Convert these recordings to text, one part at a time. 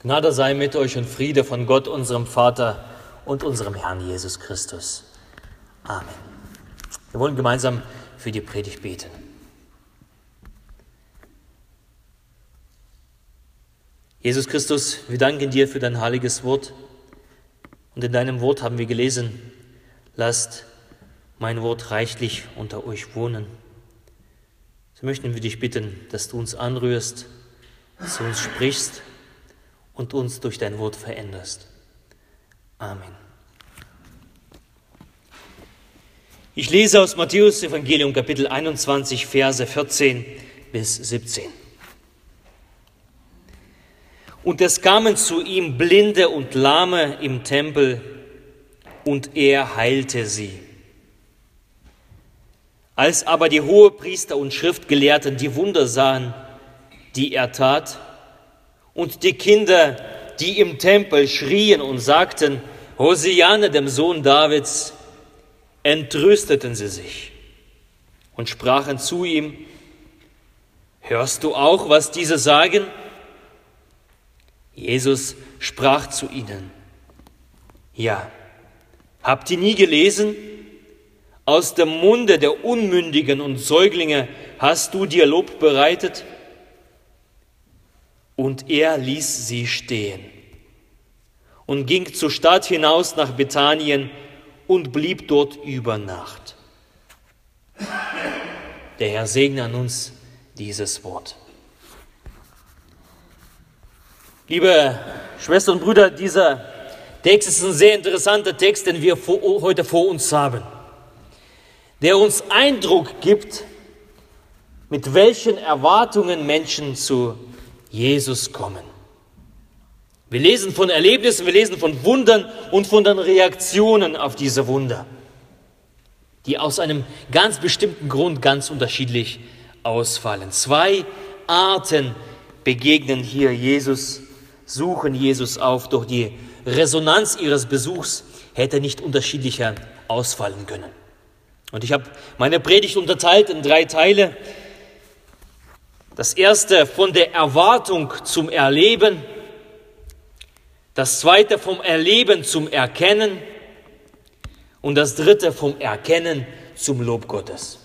Gnade sei mit euch und Friede von Gott, unserem Vater und unserem Herrn Jesus Christus. Amen. Wir wollen gemeinsam für die Predigt beten. Jesus Christus, wir danken dir für dein heiliges Wort. Und in deinem Wort haben wir gelesen, lasst mein Wort reichlich unter euch wohnen. So möchten wir dich bitten, dass du uns anrührst, zu uns sprichst und uns durch dein Wort veränderst. Amen. Ich lese aus Matthäus Evangelium Kapitel 21, Verse 14 bis 17. Und es kamen zu ihm Blinde und Lahme im Tempel, und er heilte sie. Als aber die Hohepriester und Schriftgelehrten die Wunder sahen, die er tat, und die Kinder, die im Tempel schrien und sagten, Hosiane dem Sohn Davids, entrüsteten sie sich und sprachen zu ihm, Hörst du auch, was diese sagen? Jesus sprach zu ihnen, Ja, habt ihr nie gelesen? Aus dem Munde der Unmündigen und Säuglinge hast du dir Lob bereitet? Und er ließ sie stehen und ging zur Stadt hinaus nach Bethanien und blieb dort über Nacht. Der Herr segne an uns dieses Wort. Liebe Schwestern und Brüder, dieser Text ist ein sehr interessanter Text, den wir heute vor uns haben, der uns Eindruck gibt, mit welchen Erwartungen Menschen zu Jesus kommen. Wir lesen von Erlebnissen, wir lesen von Wundern und von den Reaktionen auf diese Wunder, die aus einem ganz bestimmten Grund ganz unterschiedlich ausfallen. Zwei Arten begegnen hier Jesus, suchen Jesus auf, doch die Resonanz ihres Besuchs hätte nicht unterschiedlicher ausfallen können. Und ich habe meine Predigt unterteilt in drei Teile. Das erste von der Erwartung zum Erleben, das zweite vom Erleben zum Erkennen und das dritte vom Erkennen zum Lob Gottes.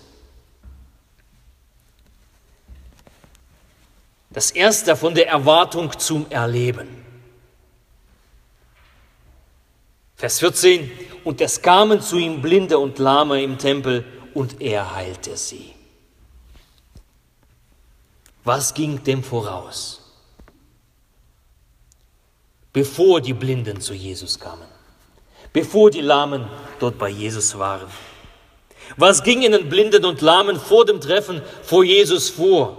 Das erste von der Erwartung zum Erleben. Vers 14, und es kamen zu ihm Blinde und Lahme im Tempel und er heilte sie. Was ging dem voraus? Bevor die Blinden zu Jesus kamen, bevor die Lahmen dort bei Jesus waren. Was ging ihnen Blinden und Lahmen vor dem Treffen vor Jesus vor?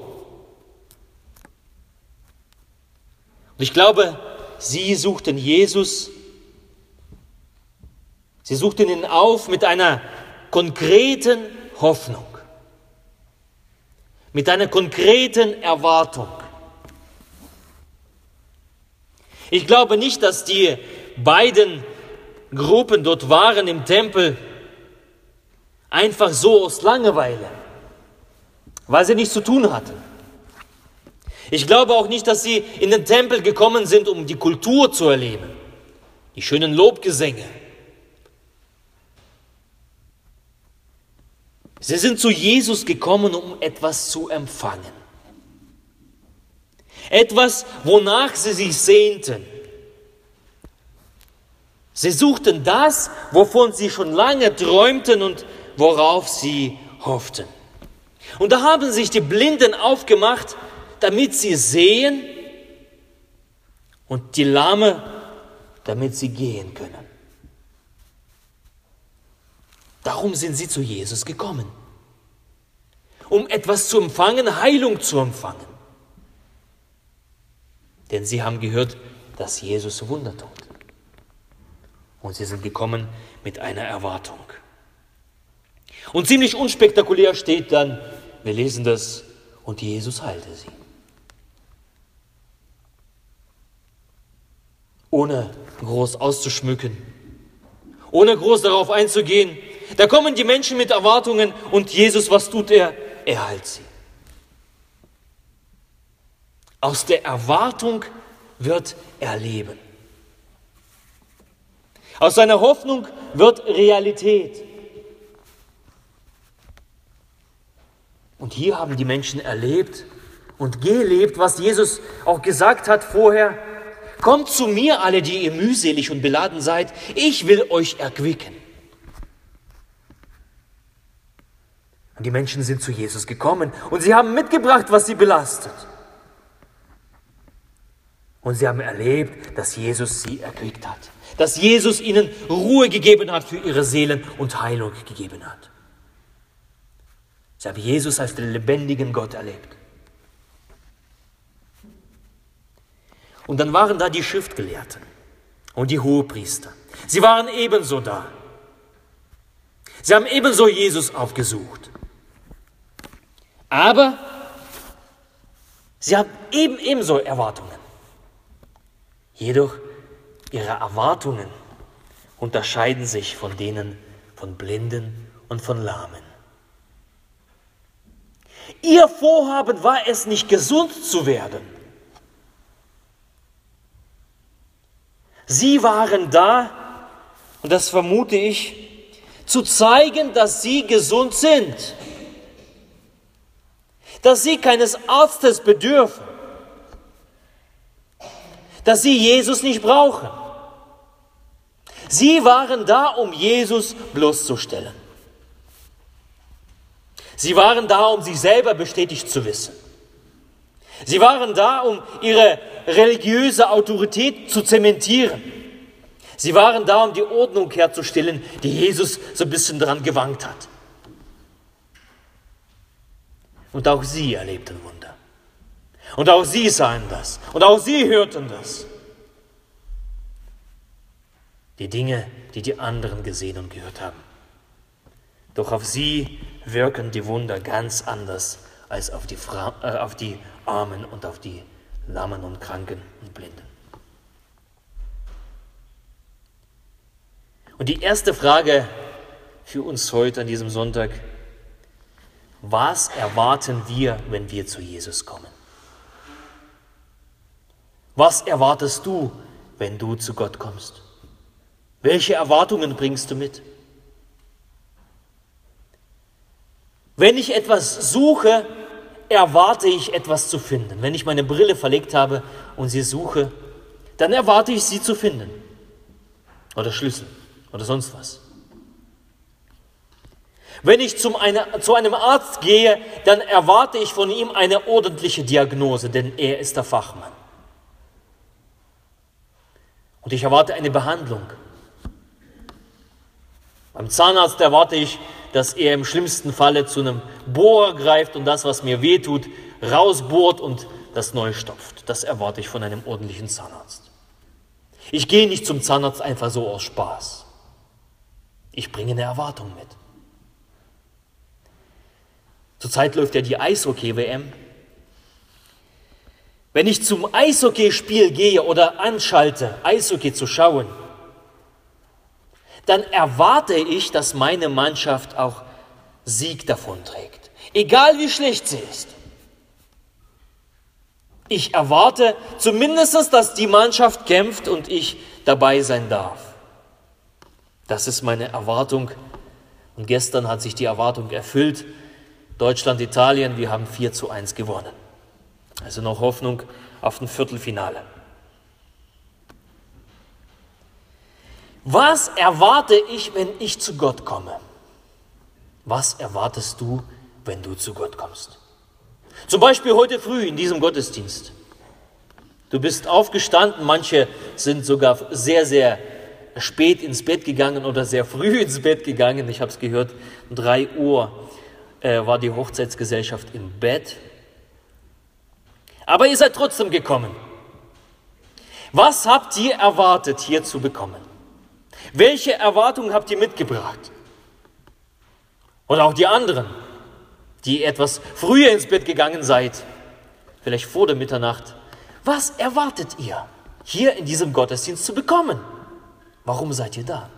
Und ich glaube, sie suchten Jesus, sie suchten ihn auf mit einer konkreten Hoffnung mit einer konkreten Erwartung. Ich glaube nicht, dass die beiden Gruppen dort waren im Tempel einfach so aus Langeweile, weil sie nichts zu tun hatten. Ich glaube auch nicht, dass sie in den Tempel gekommen sind, um die Kultur zu erleben, die schönen Lobgesänge, Sie sind zu Jesus gekommen, um etwas zu empfangen. Etwas, wonach sie sich sehnten. Sie suchten das, wovon sie schon lange träumten und worauf sie hofften. Und da haben sich die Blinden aufgemacht, damit sie sehen und die Lahme, damit sie gehen können. Darum sind sie zu Jesus gekommen, um etwas zu empfangen, Heilung zu empfangen. Denn sie haben gehört, dass Jesus Wunder tut. Und sie sind gekommen mit einer Erwartung. Und ziemlich unspektakulär steht dann, wir lesen das, und Jesus heilte sie. Ohne groß auszuschmücken, ohne groß darauf einzugehen, da kommen die Menschen mit Erwartungen und Jesus, was tut er? Er heilt sie. Aus der Erwartung wird erleben. Aus seiner Hoffnung wird Realität. Und hier haben die Menschen erlebt und gelebt, was Jesus auch gesagt hat vorher. Kommt zu mir alle, die ihr mühselig und beladen seid, ich will euch erquicken. Und die Menschen sind zu Jesus gekommen und sie haben mitgebracht, was sie belastet. Und sie haben erlebt, dass Jesus sie erquickt hat, dass Jesus ihnen Ruhe gegeben hat für ihre Seelen und Heilung gegeben hat. Sie haben Jesus als den lebendigen Gott erlebt. Und dann waren da die Schriftgelehrten und die Hohepriester. Sie waren ebenso da. Sie haben ebenso Jesus aufgesucht. Aber sie haben eben ebenso Erwartungen. Jedoch ihre Erwartungen unterscheiden sich von denen von Blinden und von Lahmen. Ihr Vorhaben war es nicht, gesund zu werden. Sie waren da, und das vermute ich, zu zeigen, dass sie gesund sind, dass sie keines Arztes bedürfen, dass sie Jesus nicht brauchen. Sie waren da, um Jesus bloßzustellen. Sie waren da, um sich selber bestätigt zu wissen. Sie waren da, um ihre religiöse Autorität zu zementieren. Sie waren da, um die Ordnung herzustellen, die Jesus so ein bisschen dran gewankt hat. Und auch sie erlebten Wunder. Und auch sie sahen das. Und auch sie hörten das. Die Dinge, die die anderen gesehen und gehört haben. Doch auf sie wirken die Wunder ganz anders als auf die, Fra äh, auf die Armen und auf die Lammen und Kranken und Blinden. Und die erste Frage für uns heute an diesem Sonntag, was erwarten wir, wenn wir zu Jesus kommen? Was erwartest du, wenn du zu Gott kommst? Welche Erwartungen bringst du mit? Wenn ich etwas suche, erwarte ich etwas zu finden. Wenn ich meine Brille verlegt habe und sie suche, dann erwarte ich sie zu finden. Oder Schlüssel oder sonst was. Wenn ich zum eine, zu einem Arzt gehe, dann erwarte ich von ihm eine ordentliche Diagnose, denn er ist der Fachmann. Und ich erwarte eine Behandlung. Beim Zahnarzt erwarte ich dass er im schlimmsten Falle zu einem Bohrer greift und das, was mir wehtut, rausbohrt und das neu stopft. Das erwarte ich von einem ordentlichen Zahnarzt. Ich gehe nicht zum Zahnarzt einfach so aus Spaß. Ich bringe eine Erwartung mit. Zurzeit läuft ja die Eishockey-WM. Wenn ich zum Eishockeyspiel gehe oder anschalte, Eishockey zu schauen, dann erwarte ich, dass meine Mannschaft auch Sieg davonträgt. Egal wie schlecht sie ist. Ich erwarte zumindest, dass die Mannschaft kämpft und ich dabei sein darf. Das ist meine Erwartung. Und gestern hat sich die Erwartung erfüllt. Deutschland, Italien, wir haben 4 zu 1 gewonnen. Also noch Hoffnung auf ein Viertelfinale. Was erwarte ich, wenn ich zu Gott komme? Was erwartest du, wenn du zu Gott kommst? Zum Beispiel heute früh in diesem Gottesdienst. Du bist aufgestanden, manche sind sogar sehr, sehr spät ins Bett gegangen oder sehr früh ins Bett gegangen. Ich habe es gehört, um drei Uhr äh, war die Hochzeitsgesellschaft im Bett. Aber ihr seid trotzdem gekommen. Was habt ihr erwartet, hier zu bekommen? Welche Erwartungen habt ihr mitgebracht? Oder auch die anderen, die etwas früher ins Bett gegangen seid, vielleicht vor der Mitternacht. Was erwartet ihr hier in diesem Gottesdienst zu bekommen? Warum seid ihr da?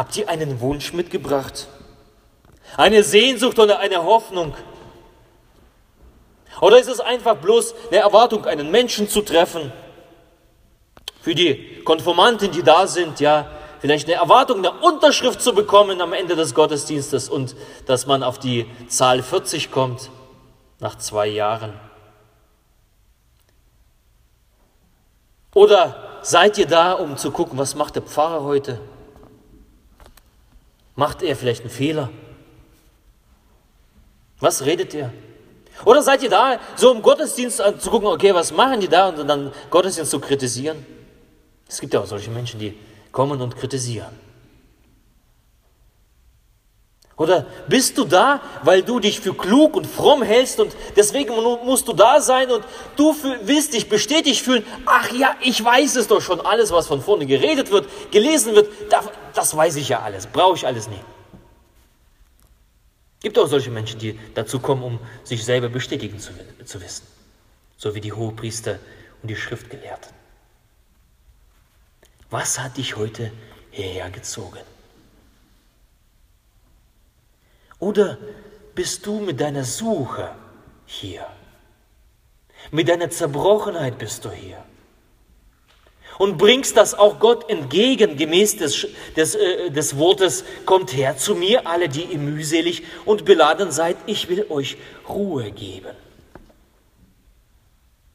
Habt ihr einen Wunsch mitgebracht? Eine Sehnsucht oder eine Hoffnung? Oder ist es einfach bloß eine Erwartung, einen Menschen zu treffen? Für die Konformanten, die da sind, ja, vielleicht eine Erwartung, eine Unterschrift zu bekommen am Ende des Gottesdienstes und dass man auf die Zahl 40 kommt nach zwei Jahren. Oder seid ihr da, um zu gucken, was macht der Pfarrer heute? Macht er vielleicht einen Fehler? Was redet er? Oder seid ihr da, so um Gottesdienst zu gucken, okay, was machen die da und dann Gottesdienst zu kritisieren? Es gibt ja auch solche Menschen, die kommen und kritisieren. Oder bist du da, weil du dich für klug und fromm hältst und deswegen musst du da sein und du willst dich bestätigt fühlen, ach ja, ich weiß es doch schon, alles, was von vorne geredet wird, gelesen wird, das weiß ich ja alles, brauche ich alles nicht. Gibt auch solche Menschen, die dazu kommen, um sich selber bestätigen zu, zu wissen, so wie die Hohepriester und die Schriftgelehrten. Was hat dich heute hierher gezogen? Oder bist du mit deiner Suche hier? Mit deiner Zerbrochenheit bist du hier. Und bringst das auch Gott entgegen, gemäß des, des, äh, des Wortes, kommt her zu mir, alle, die ihr mühselig und beladen seid, ich will euch Ruhe geben.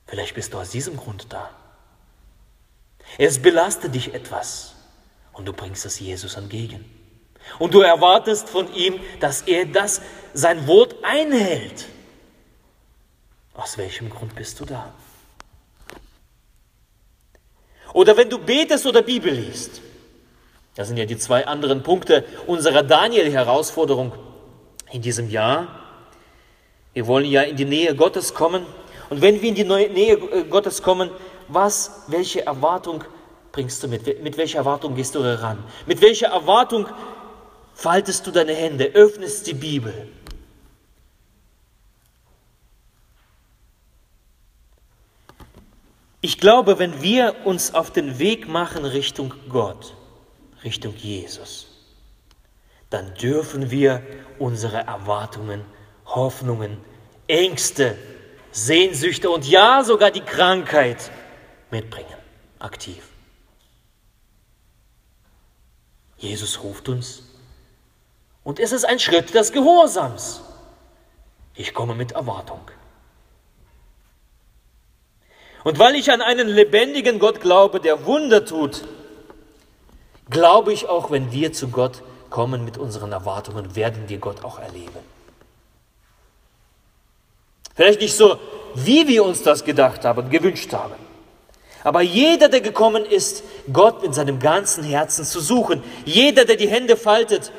Vielleicht bist du aus diesem Grund da. Es belastet dich etwas und du bringst es Jesus entgegen. Und du erwartest von ihm, dass er das, sein Wort einhält. Aus welchem Grund bist du da? Oder wenn du betest oder Bibel liest. Das sind ja die zwei anderen Punkte unserer Daniel-Herausforderung in diesem Jahr. Wir wollen ja in die Nähe Gottes kommen. Und wenn wir in die Nähe äh, Gottes kommen, was, welche Erwartung bringst du mit? Mit welcher Erwartung gehst du heran? Mit welcher Erwartung faltest du deine Hände, öffnest die Bibel? Ich glaube, wenn wir uns auf den Weg machen Richtung Gott, Richtung Jesus, dann dürfen wir unsere Erwartungen, Hoffnungen, Ängste, Sehnsüchte und ja sogar die Krankheit mitbringen, aktiv. Jesus ruft uns und es ist ein Schritt des Gehorsams. Ich komme mit Erwartung. Und weil ich an einen lebendigen Gott glaube, der Wunder tut, glaube ich auch, wenn wir zu Gott kommen mit unseren Erwartungen, werden wir Gott auch erleben. Vielleicht nicht so, wie wir uns das gedacht haben, gewünscht haben. Aber jeder, der gekommen ist, Gott in seinem ganzen Herzen zu suchen, jeder, der die Hände faltet,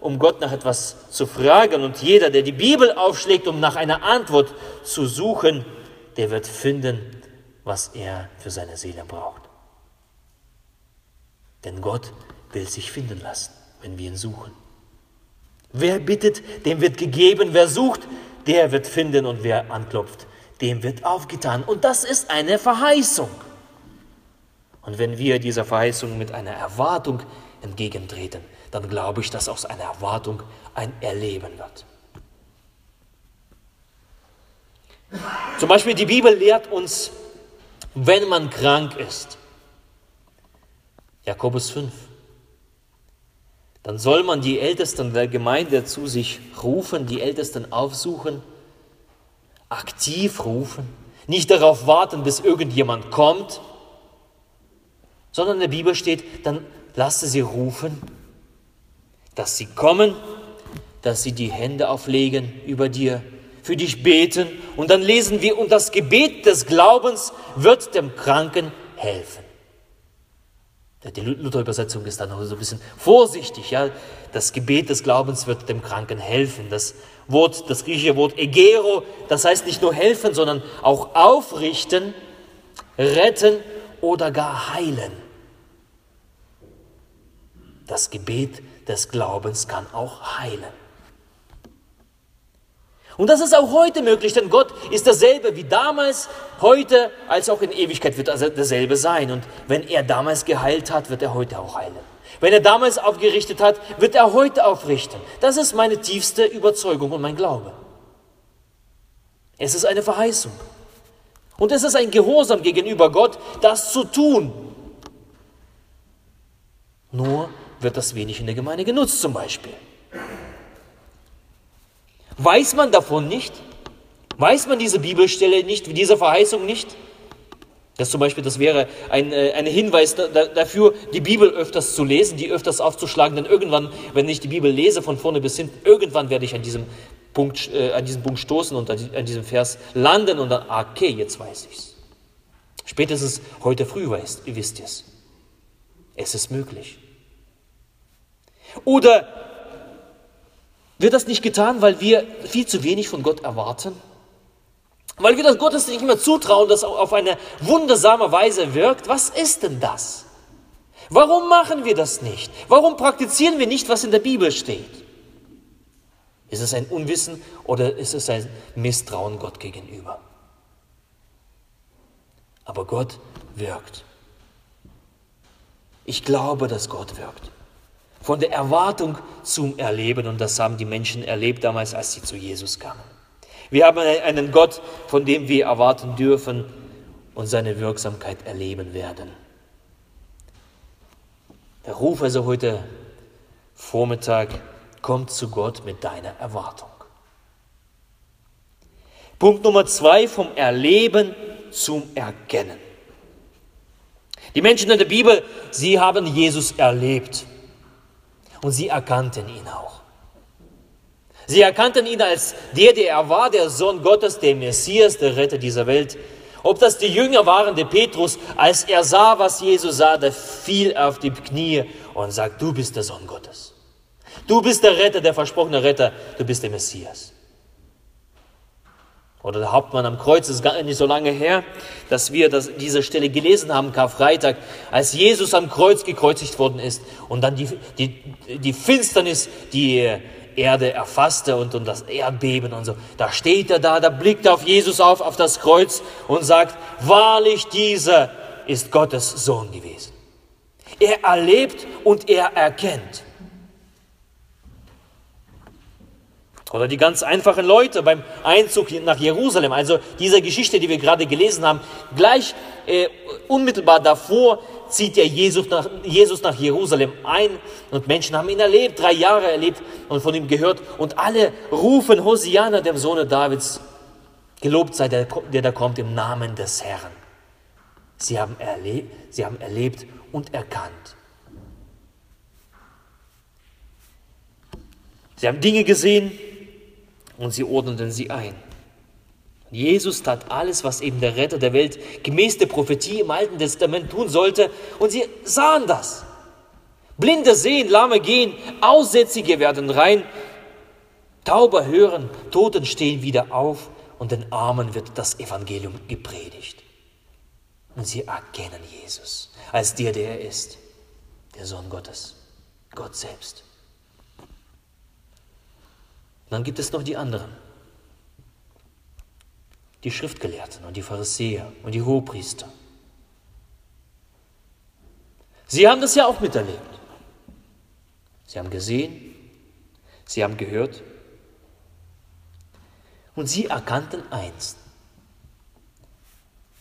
um Gott nach etwas zu fragen und jeder, der die Bibel aufschlägt, um nach einer Antwort zu suchen, der wird finden, was er für seine Seele braucht. Denn Gott will sich finden lassen, wenn wir ihn suchen. Wer bittet, dem wird gegeben. Wer sucht, der wird finden. Und wer anklopft, dem wird aufgetan. Und das ist eine Verheißung. Und wenn wir dieser Verheißung mit einer Erwartung entgegentreten, dann glaube ich, dass aus einer Erwartung ein Erleben wird. Zum Beispiel die Bibel lehrt uns, wenn man krank ist, Jakobus 5, dann soll man die Ältesten der Gemeinde zu sich rufen, die Ältesten aufsuchen, aktiv rufen, nicht darauf warten, bis irgendjemand kommt, sondern in der Bibel steht, dann lasse sie rufen, dass sie kommen, dass sie die Hände auflegen über dir, für dich beten und dann lesen wir, und das Gebet des Glaubens wird dem Kranken helfen. Die Luther-Übersetzung ist dann noch so ein bisschen vorsichtig. Ja? Das Gebet des Glaubens wird dem Kranken helfen. Das Wort, das griechische Wort egero, das heißt nicht nur helfen, sondern auch aufrichten, retten oder gar heilen. Das Gebet des Glaubens kann auch heilen. Und das ist auch heute möglich, denn Gott ist dasselbe wie damals, heute, als auch in Ewigkeit wird er dasselbe sein. Und wenn er damals geheilt hat, wird er heute auch heilen. Wenn er damals aufgerichtet hat, wird er heute aufrichten. Das ist meine tiefste Überzeugung und mein Glaube. Es ist eine Verheißung. Und es ist ein Gehorsam gegenüber Gott, das zu tun. Nur wird das wenig in der Gemeinde genutzt zum Beispiel. Weiß man davon nicht? Weiß man diese Bibelstelle nicht, diese Verheißung nicht? Das zum Beispiel, das wäre ein, äh, ein Hinweis da, dafür, die Bibel öfters zu lesen, die öfters aufzuschlagen, denn irgendwann, wenn ich die Bibel lese von vorne bis hinten, irgendwann werde ich an diesem Punkt, äh, an diesem Punkt stoßen und an, an diesem Vers landen und dann, ah, okay, jetzt weiß ich's. Spätestens heute früh weißt, wisst es. Es ist möglich. Oder wird das nicht getan, weil wir viel zu wenig von Gott erwarten? Weil wir das Gottes nicht mehr zutrauen, dass auf eine wundersame Weise wirkt. Was ist denn das? Warum machen wir das nicht? Warum praktizieren wir nicht, was in der Bibel steht? Ist es ein Unwissen oder ist es ein Misstrauen Gott gegenüber? Aber Gott wirkt. Ich glaube, dass Gott wirkt. Von der Erwartung zum Erleben und das haben die Menschen erlebt damals, als sie zu Jesus kamen. Wir haben einen Gott, von dem wir erwarten dürfen und seine Wirksamkeit erleben werden. Der Ruf also heute Vormittag kommt zu Gott mit deiner Erwartung. Punkt Nummer zwei vom Erleben zum Erkennen. Die Menschen in der Bibel, sie haben Jesus erlebt und sie erkannten ihn auch. Sie erkannten ihn als der, der er war, der Sohn Gottes, der Messias, der Retter dieser Welt. Ob das die Jünger waren, der Petrus, als er sah, was Jesus sah, der fiel auf die Knie und sagt, du bist der Sohn Gottes. Du bist der Retter, der versprochene Retter, du bist der Messias. Oder der Hauptmann am Kreuz, ist gar nicht so lange her, dass wir das, diese Stelle gelesen haben, Karfreitag, als Jesus am Kreuz gekreuzigt worden ist und dann die, die, die Finsternis, die Erde erfasste und, und das Erdbeben und so. Da steht er da, da blickt er auf Jesus auf, auf das Kreuz und sagt, wahrlich dieser ist Gottes Sohn gewesen. Er erlebt und er erkennt. Oder die ganz einfachen Leute beim Einzug nach Jerusalem, also diese Geschichte, die wir gerade gelesen haben, gleich äh, unmittelbar davor zieht ja Jesus nach, Jesus nach Jerusalem ein und Menschen haben ihn erlebt, drei Jahre erlebt und von ihm gehört und alle rufen Hosiana, dem Sohne Davids, gelobt sei der, der da kommt im Namen des Herrn. Sie haben, erlebt, sie haben erlebt und erkannt. Sie haben Dinge gesehen und sie ordneten sie ein. Jesus tat alles, was eben der Retter der Welt gemäß der Prophetie im Alten Testament tun sollte, und sie sahen das. Blinde sehen, Lahme gehen, Aussätzige werden rein, Tauber hören, Toten stehen wieder auf und den Armen wird das Evangelium gepredigt. Und sie erkennen Jesus als der, der er ist, der Sohn Gottes, Gott selbst. Und dann gibt es noch die anderen die Schriftgelehrten und die Pharisäer und die Hohepriester. Sie haben das ja auch miterlebt. Sie haben gesehen, sie haben gehört und sie erkannten eins.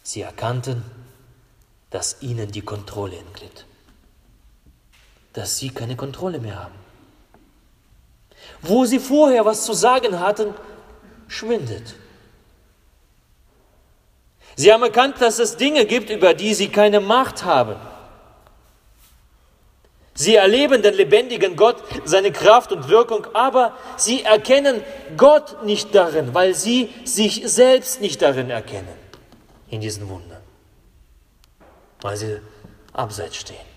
Sie erkannten, dass ihnen die Kontrolle entglitt, dass sie keine Kontrolle mehr haben. Wo sie vorher was zu sagen hatten, schwindet. Sie haben erkannt, dass es Dinge gibt, über die sie keine Macht haben. Sie erleben den lebendigen Gott, seine Kraft und Wirkung, aber sie erkennen Gott nicht darin, weil sie sich selbst nicht darin erkennen, in diesen Wundern, weil sie abseits stehen.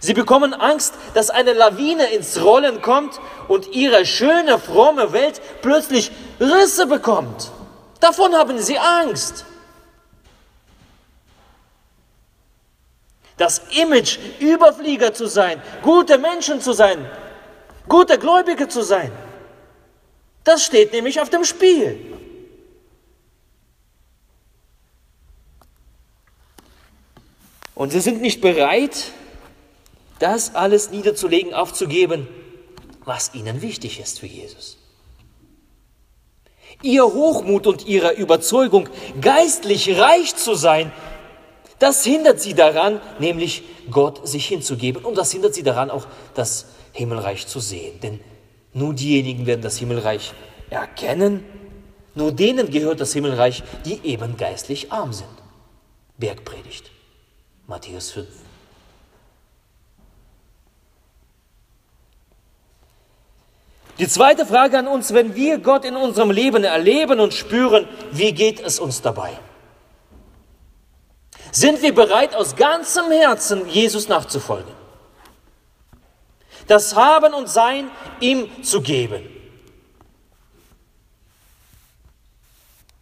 Sie bekommen Angst, dass eine Lawine ins Rollen kommt und ihre schöne, fromme Welt plötzlich Risse bekommt. Davon haben sie Angst. Das Image, Überflieger zu sein, gute Menschen zu sein, gute Gläubige zu sein, das steht nämlich auf dem Spiel. Und sie sind nicht bereit, das alles niederzulegen, aufzugeben, was ihnen wichtig ist für Jesus. Ihr Hochmut und ihre Überzeugung, geistlich reich zu sein, das hindert sie daran, nämlich Gott sich hinzugeben. Und das hindert sie daran, auch das Himmelreich zu sehen. Denn nur diejenigen werden das Himmelreich erkennen, nur denen gehört das Himmelreich, die eben geistlich arm sind. Bergpredigt, Matthäus 5. Die zweite Frage an uns, wenn wir Gott in unserem Leben erleben und spüren, wie geht es uns dabei? Sind wir bereit, aus ganzem Herzen Jesus nachzufolgen? Das Haben und Sein ihm zu geben.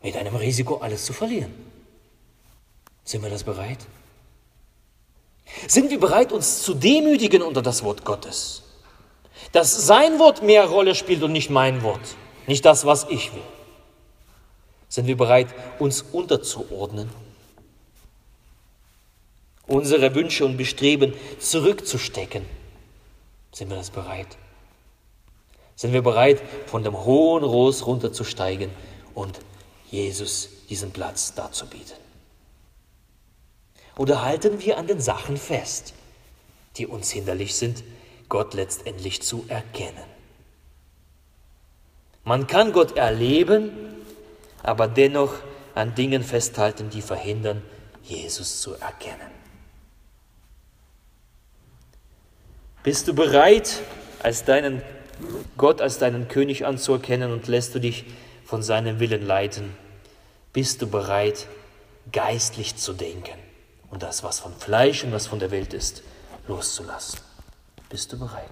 Mit einem Risiko, alles zu verlieren. Sind wir das bereit? Sind wir bereit, uns zu demütigen unter das Wort Gottes? Dass sein Wort mehr Rolle spielt und nicht mein Wort, nicht das, was ich will. Sind wir bereit, uns unterzuordnen? Unsere Wünsche und Bestreben zurückzustecken? Sind wir das bereit? Sind wir bereit, von dem hohen Ross runterzusteigen und Jesus diesen Platz darzubieten? Oder halten wir an den Sachen fest, die uns hinderlich sind, Gott letztendlich zu erkennen? Man kann Gott erleben, aber dennoch an Dingen festhalten, die verhindern, Jesus zu erkennen. Bist du bereit, als deinen Gott als deinen König anzuerkennen und lässt du dich von seinem Willen leiten? Bist du bereit, geistlich zu denken und das, was von Fleisch und was von der Welt ist, loszulassen? Bist du bereit?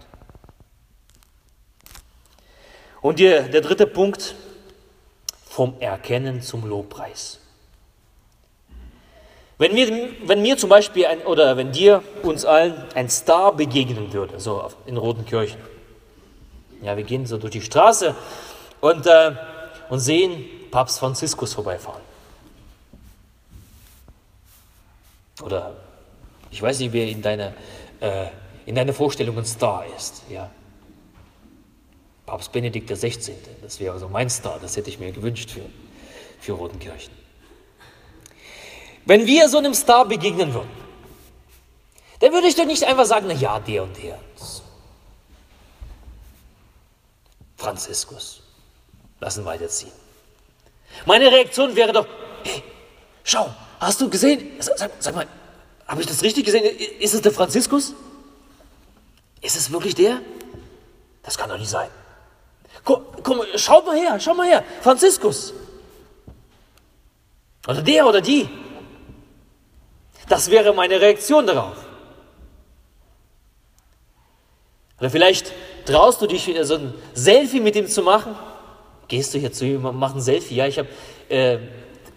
Und der, der dritte Punkt, vom Erkennen zum Lobpreis. Wenn mir, wenn mir zum Beispiel ein, oder wenn dir, uns allen, ein Star begegnen würde, so in Rotenkirchen. Ja, wir gehen so durch die Straße und, äh, und sehen Papst Franziskus vorbeifahren. Oder ich weiß nicht, wer in deiner, äh, in deiner Vorstellung ein Star ist. Ja. Papst Benedikt XVI., das wäre so mein Star, das hätte ich mir gewünscht für, für Rotenkirchen. Wenn wir so einem Star begegnen würden, dann würde ich doch nicht einfach sagen, na ja, der und der. Franziskus. Lassen weiterziehen. Meine Reaktion wäre doch, hey, schau, hast du gesehen? Sag, sag mal, habe ich das richtig gesehen? Ist es der Franziskus? Ist es wirklich der? Das kann doch nicht sein. Komm, komm, schau mal her, schau mal her, Franziskus. Oder der oder die. Das wäre meine Reaktion darauf. Oder vielleicht traust du dich, so ein Selfie mit ihm zu machen. Gehst du hier zu ihm und machst ein Selfie? Ja, ich habe, äh,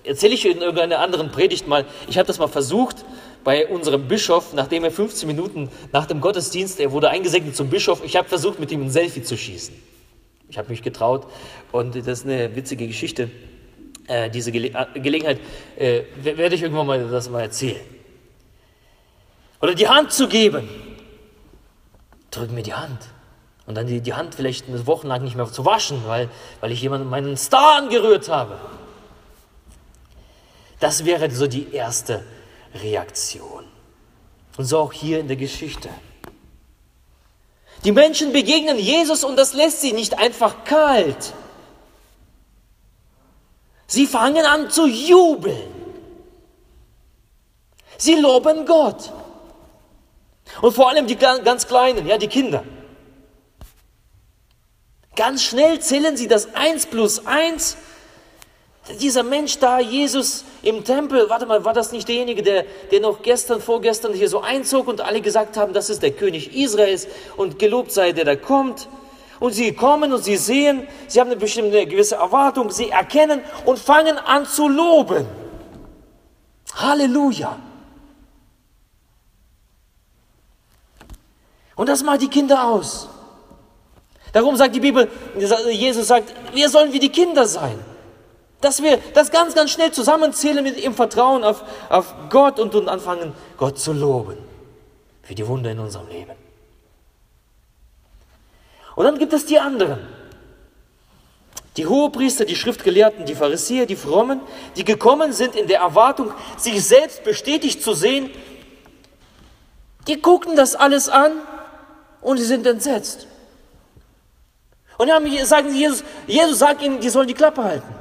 erzähle ich in irgendeiner anderen Predigt mal, ich habe das mal versucht bei unserem Bischof, nachdem er 15 Minuten nach dem Gottesdienst, er wurde eingesegnet zum Bischof, ich habe versucht, mit ihm ein Selfie zu schießen. Ich habe mich getraut und das ist eine witzige Geschichte. Äh, diese Gele äh, Gelegenheit äh, werde ich irgendwann mal das mal erzählen. Oder die Hand zu geben. Drück mir die Hand. Und dann die, die Hand vielleicht eine Woche lang nicht mehr zu waschen, weil, weil ich jemanden meinen Star angerührt habe. Das wäre so die erste Reaktion. Und so auch hier in der Geschichte. Die Menschen begegnen Jesus und das lässt sie nicht einfach kalt. Sie fangen an zu jubeln. Sie loben Gott. Und vor allem die ganz Kleinen, ja, die Kinder. Ganz schnell zählen sie das Eins plus Eins. Dieser Mensch da, Jesus im Tempel, warte mal, war das nicht derjenige, der, der noch gestern, vorgestern hier so einzog und alle gesagt haben, das ist der König Israels und gelobt sei der, der kommt. Und sie kommen und sie sehen, sie haben eine bestimmte gewisse Erwartung, sie erkennen und fangen an zu loben. Halleluja. Und das macht die Kinder aus. Darum sagt die Bibel, Jesus sagt, wir sollen wie die Kinder sein. Dass wir das ganz, ganz schnell zusammenzählen mit im Vertrauen auf, auf Gott und, und anfangen, Gott zu loben. Für die Wunder in unserem Leben. Und dann gibt es die anderen, Die Hohepriester, die Schriftgelehrten, die Pharisäer, die Frommen, die gekommen sind in der Erwartung, sich selbst bestätigt zu sehen, die gucken das alles an und sie sind entsetzt. Und dann sagen Jesus, Jesus sagt ihnen, die sollen die Klappe halten.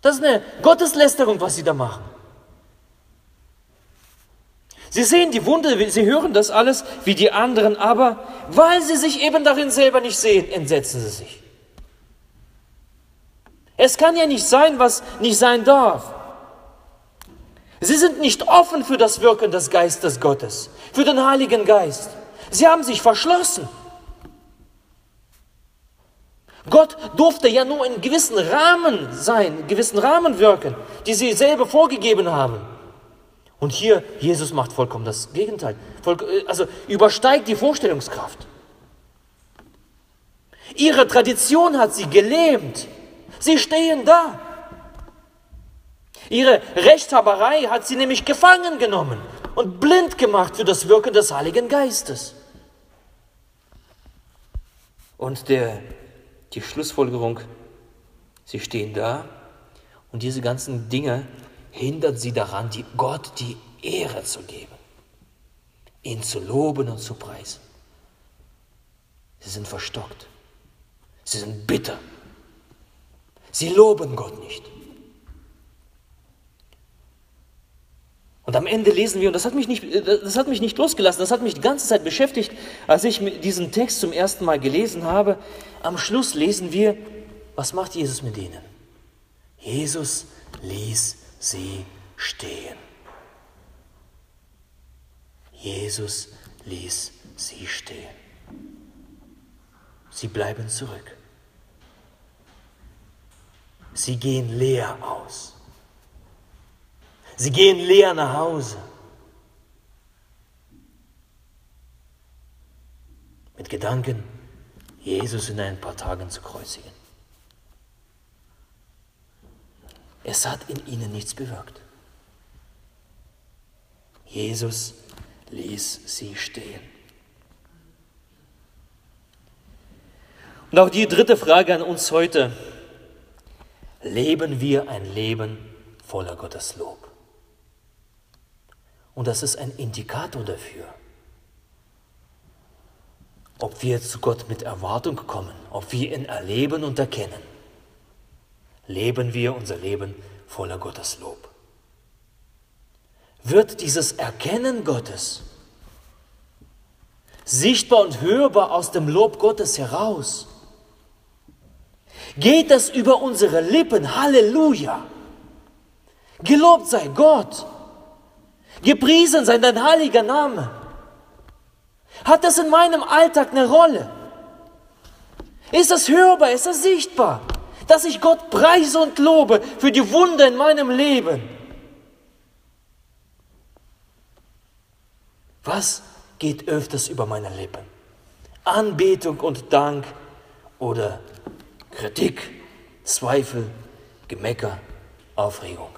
Das ist eine Gotteslästerung, was sie da machen. Sie sehen die Wunde, sie hören das alles wie die anderen, aber weil sie sich eben darin selber nicht sehen, entsetzen sie sich. Es kann ja nicht sein, was nicht sein darf. Sie sind nicht offen für das Wirken des Geistes Gottes, für den Heiligen Geist. Sie haben sich verschlossen. Gott durfte ja nur in gewissen Rahmen sein, in gewissen Rahmen wirken, die sie selber vorgegeben haben. Und hier, Jesus macht vollkommen das Gegenteil. Also übersteigt die Vorstellungskraft. Ihre Tradition hat sie gelähmt. Sie stehen da. Ihre Rechthaberei hat sie nämlich gefangen genommen und blind gemacht für das Wirken des Heiligen Geistes. Und der, die Schlussfolgerung, sie stehen da und diese ganzen Dinge hindern sie daran, die Gott die Ehre zu geben, ihn zu loben und zu preisen. Sie sind verstockt. Sie sind bitter. Sie loben Gott nicht. Und am Ende lesen wir, und das hat, mich nicht, das hat mich nicht losgelassen, das hat mich die ganze Zeit beschäftigt, als ich diesen Text zum ersten Mal gelesen habe. Am Schluss lesen wir, was macht Jesus mit ihnen? Jesus ließ sie stehen. Jesus ließ sie stehen. Sie bleiben zurück. Sie gehen leer aus. Sie gehen leer nach Hause. Mit Gedanken, Jesus in ein paar Tagen zu kreuzigen. Es hat in ihnen nichts bewirkt. Jesus ließ sie stehen. Und auch die dritte Frage an uns heute. Leben wir ein Leben voller Gottes Lob? Und das ist ein Indikator dafür, ob wir zu Gott mit Erwartung kommen, ob wir ihn erleben und erkennen leben wir unser Leben voller Gottes Lob. Wird dieses Erkennen Gottes sichtbar und hörbar aus dem Lob Gottes heraus? Geht das über unsere Lippen? Halleluja! Gelobt sei Gott! Gepriesen sei dein heiliger Name! Hat das in meinem Alltag eine Rolle? Ist das hörbar? Ist das sichtbar? dass ich Gott preise und lobe für die Wunder in meinem Leben. Was geht öfters über meine Lippen? Anbetung und Dank oder Kritik, Zweifel, Gemecker, Aufregung?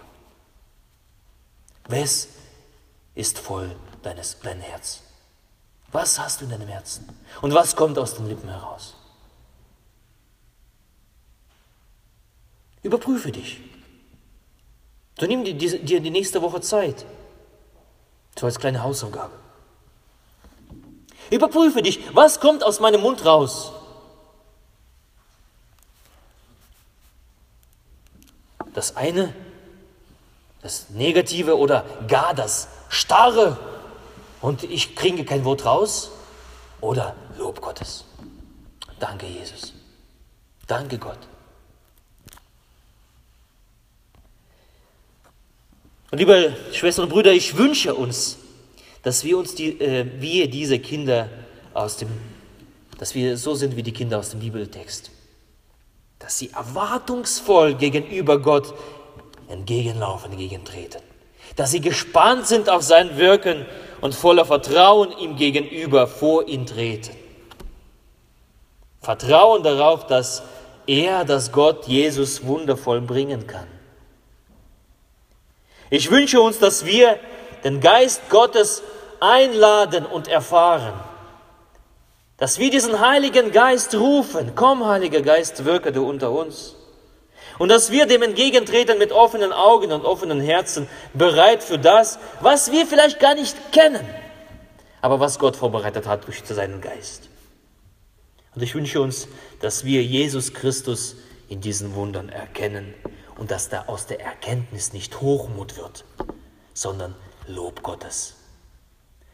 Wes ist voll deines dein Herz? Was hast du in deinem Herzen? Und was kommt aus den Lippen heraus? Überprüfe dich. So nimm dir die nächste Woche Zeit. So als kleine Hausaufgabe. Überprüfe dich, was kommt aus meinem Mund raus? Das eine, das Negative oder gar das Starre und ich kriege kein Wort raus? Oder Lob Gottes. Danke, Jesus. Danke, Gott. Und liebe Schwestern und Brüder, ich wünsche uns, dass wir uns die, äh, wir diese Kinder aus dem, dass wir so sind wie die Kinder aus dem Bibeltext, dass sie erwartungsvoll gegenüber Gott entgegenlaufen, entgegentreten, dass sie gespannt sind auf sein Wirken und voller Vertrauen ihm gegenüber vor ihn treten. Vertrauen darauf, dass er, dass Gott Jesus wundervoll bringen kann. Ich wünsche uns, dass wir den Geist Gottes einladen und erfahren, dass wir diesen Heiligen Geist rufen, komm Heiliger Geist, wirke du unter uns. Und dass wir dem entgegentreten mit offenen Augen und offenen Herzen, bereit für das, was wir vielleicht gar nicht kennen, aber was Gott vorbereitet hat durch seinen Geist. Und ich wünsche uns, dass wir Jesus Christus in diesen Wundern erkennen und dass da aus der Erkenntnis nicht Hochmut wird, sondern Lob Gottes.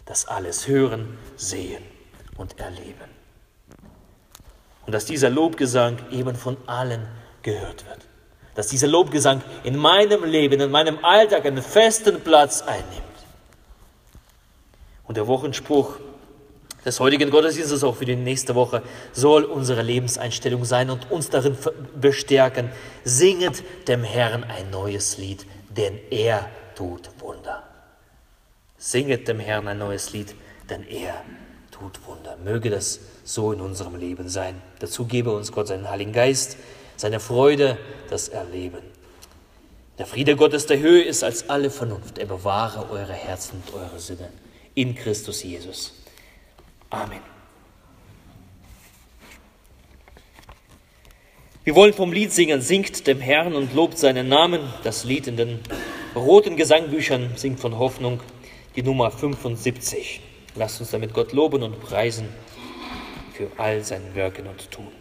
Das alles hören, sehen und erleben. Und dass dieser Lobgesang eben von allen gehört wird dass dieser Lobgesang in meinem Leben, in meinem Alltag einen festen Platz einnimmt. Und der Wochenspruch des heutigen Gottesdienstes auch für die nächste Woche soll unsere Lebenseinstellung sein und uns darin bestärken. Singet dem Herrn ein neues Lied, denn er tut Wunder. Singet dem Herrn ein neues Lied, denn er tut Wunder. Möge das so in unserem Leben sein. Dazu gebe uns Gott seinen Heiligen Geist seine Freude, das Erleben. Der Friede Gottes der Höhe ist als alle Vernunft. Er bewahre eure Herzen und eure Sinne in Christus Jesus. Amen. Wir wollen vom Lied singen, singt dem Herrn und lobt seinen Namen. Das Lied in den roten Gesangbüchern singt von Hoffnung die Nummer 75. Lasst uns damit Gott loben und preisen für all sein Wirken und Tun.